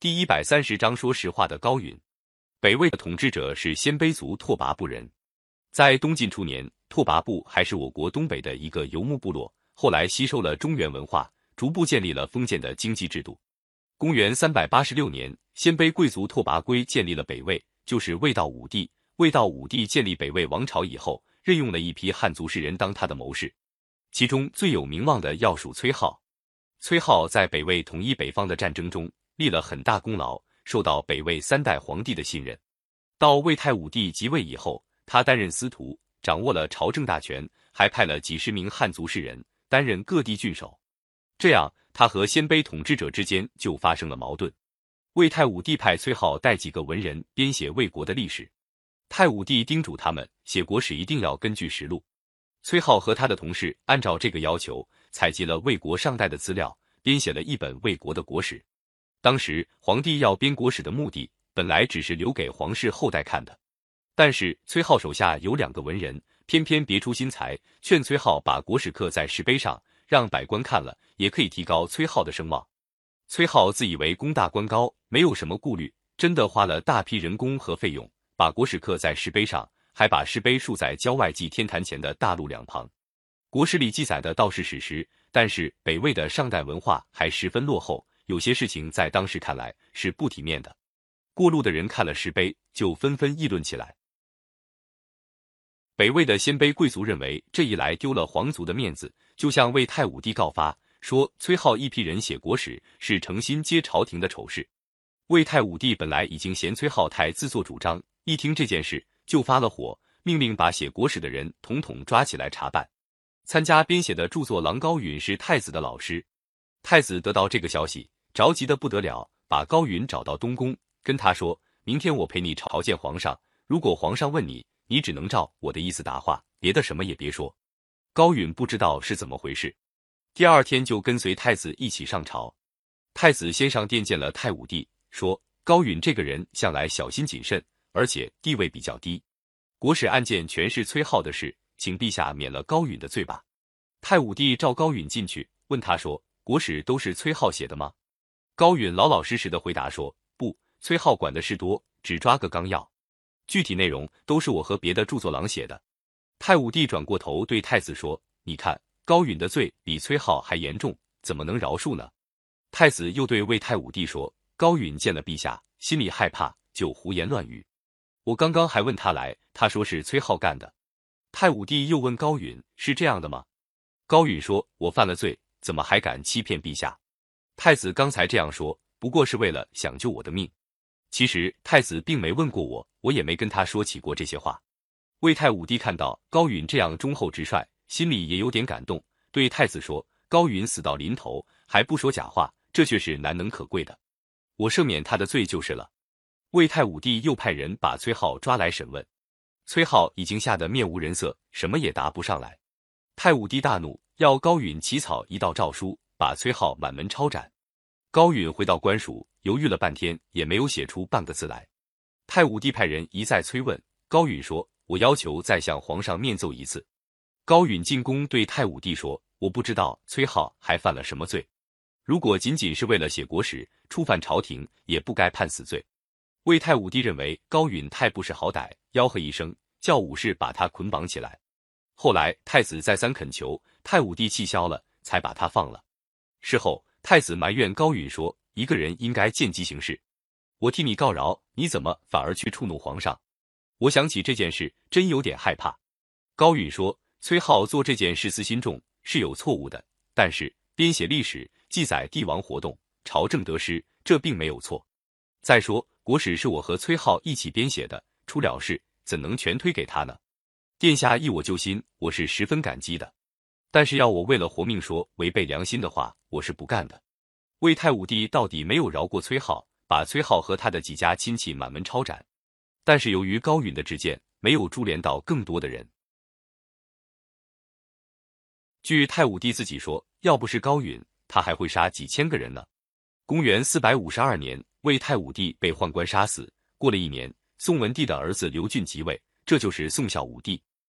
第一百三十章说实话的高允。北魏的统治者是鲜卑族拓跋部人，在东晋初年，拓跋部还是我国东北的一个游牧部落，后来吸收了中原文化，逐步建立了封建的经济制度。公元三百八十六年，鲜卑贵族拓跋圭建立了北魏，就是魏道武帝。魏道武帝建立北魏王朝以后，任用了一批汉族士人当他的谋士，其中最有名望的要数崔浩。崔浩在北魏统一北方的战争中立了很大功劳，受到北魏三代皇帝的信任。到魏太武帝即位以后，他担任司徒，掌握了朝政大权，还派了几十名汉族士人担任各地郡守。这样，他和鲜卑统治者之间就发生了矛盾。魏太武帝派崔浩带几个文人编写魏国的历史。太武帝叮嘱他们写国史一定要根据实录。崔浩和他的同事按照这个要求，采集了魏国上代的资料，编写了一本魏国的国史。当时皇帝要编国史的目的，本来只是留给皇室后代看的。但是崔浩手下有两个文人，偏偏别出心裁，劝崔浩把国史刻在石碑上，让百官看了也可以提高崔浩的声望。崔浩自以为功大官高，没有什么顾虑，真的花了大批人工和费用。把国史刻在石碑上，还把石碑竖在郊外祭天坛前的大路两旁。国史里记载的倒是史实，但是北魏的上代文化还十分落后，有些事情在当时看来是不体面的。过路的人看了石碑，就纷纷议论起来。北魏的鲜卑贵族认为这一来丢了皇族的面子，就向魏太武帝告发，说崔浩一批人写国史是诚心接朝廷的丑事。魏太武帝本来已经嫌崔浩太自作主张。一听这件事，就发了火，命令把写国史的人统统抓起来查办。参加编写的著作郎高允是太子的老师。太子得到这个消息，着急的不得了，把高允找到东宫，跟他说：“明天我陪你朝见皇上，如果皇上问你，你只能照我的意思答话，别的什么也别说。”高允不知道是怎么回事，第二天就跟随太子一起上朝。太子先上殿见了太武帝，说：“高允这个人向来小心谨慎。”而且地位比较低，国史案件全是崔浩的事，请陛下免了高允的罪吧。太武帝召高允进去，问他说：“国史都是崔浩写的吗？”高允老老实实的回答说：“不，崔浩管的事多，只抓个纲要，具体内容都是我和别的著作郎写的。”太武帝转过头对太子说：“你看，高允的罪比崔浩还严重，怎么能饶恕呢？”太子又对魏太武帝说：“高允见了陛下，心里害怕，就胡言乱语。”我刚刚还问他来，他说是崔浩干的。太武帝又问高允：“是这样的吗？”高允说：“我犯了罪，怎么还敢欺骗陛下？”太子刚才这样说，不过是为了想救我的命。其实太子并没问过我，我也没跟他说起过这些话。魏太武帝看到高允这样忠厚直率，心里也有点感动，对太子说：“高允死到临头还不说假话，这却是难能可贵的。我赦免他的罪就是了。”魏太武帝又派人把崔浩抓来审问，崔浩已经吓得面无人色，什么也答不上来。太武帝大怒，要高允起草一道诏书，把崔浩满门抄斩。高允回到官署，犹豫了半天，也没有写出半个字来。太武帝派人一再催问，高允说：“我要求再向皇上面奏一次。”高允进宫对太武帝说：“我不知道崔浩还犯了什么罪，如果仅仅是为了写国史，触犯朝廷，也不该判死罪。”魏太武帝认为高允太不识好歹，吆喝一声，叫武士把他捆绑起来。后来太子再三恳求，太武帝气消了，才把他放了。事后太子埋怨高允说：“一个人应该见机行事，我替你告饶，你怎么反而去触怒皇上？”我想起这件事，真有点害怕。高允说：“崔浩做这件事私心重，是有错误的，但是编写历史，记载帝王活动，朝政得失，这并没有错。再说。”国史是我和崔浩一起编写的，出了事怎能全推给他呢？殿下依我救心，我是十分感激的。但是要我为了活命说违背良心的话，我是不干的。魏太武帝到底没有饶过崔浩，把崔浩和他的几家亲戚满门抄斩。但是由于高允的直谏，没有株连到更多的人。据太武帝自己说，要不是高允，他还会杀几千个人呢。公元四百五十二年。魏太武帝被宦官杀死。过了一年，宋文帝的儿子刘俊即位，这就是宋孝武帝。